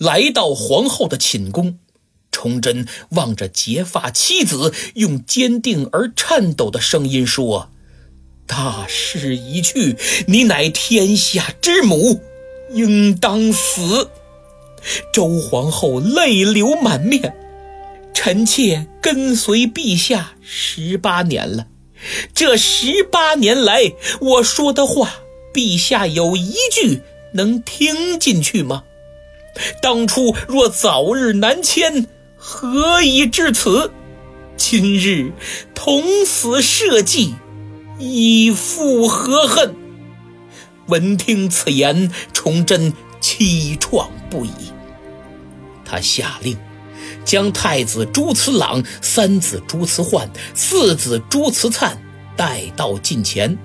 来到皇后的寝宫。崇祯望着结发妻子，用坚定而颤抖的声音说：“大势已去，你乃天下之母，应当死。”周皇后泪流满面：“臣妾跟随陛下十八年了，这十八年来我说的话，陛下有一句能听进去吗？当初若早日南迁。”何以至此？今日同死社稷，以复何恨？闻听此言，崇祯凄怆不已。他下令，将太子朱慈朗、三子朱慈焕、四子朱慈粲带到近前，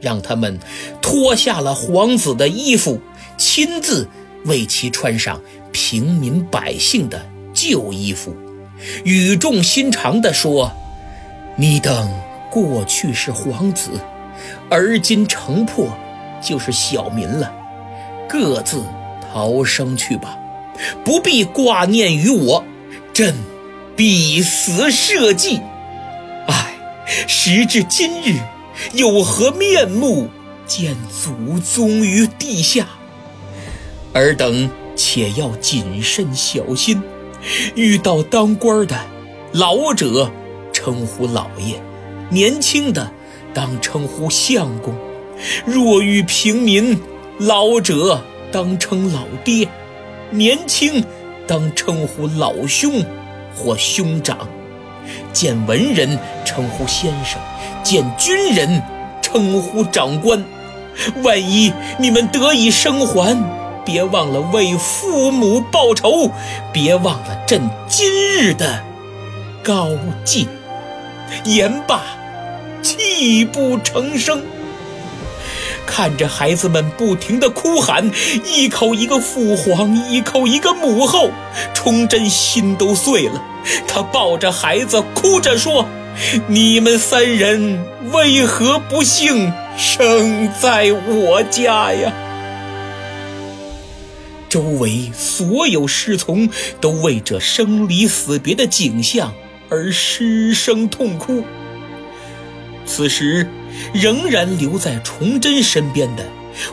让他们脱下了皇子的衣服，亲自为其穿上平民百姓的。旧衣服，语重心长地说：“你等过去是皇子，而今城破，就是小民了，各自逃生去吧，不必挂念于我。朕必死社稷。唉，时至今日，有何面目见祖宗于地下？尔等且要谨慎小心。”遇到当官的，老者称呼老爷，年轻的当称呼相公；若遇平民，老者当称老爹，年轻当称呼老兄或兄长；见文人称呼先生，见军人称呼长官。万一你们得以生还。别忘了为父母报仇，别忘了朕今日的高进。言罢，泣不成声。看着孩子们不停的哭喊，一口一个父皇，一口一个母后，崇祯心都碎了。他抱着孩子，哭着说：“你们三人为何不幸生在我家呀？”周围所有侍从都为这生离死别的景象而失声痛哭。此时，仍然留在崇祯身边的，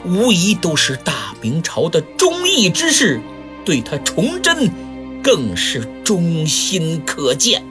无疑都是大明朝的忠义之士，对他崇祯更是忠心可见。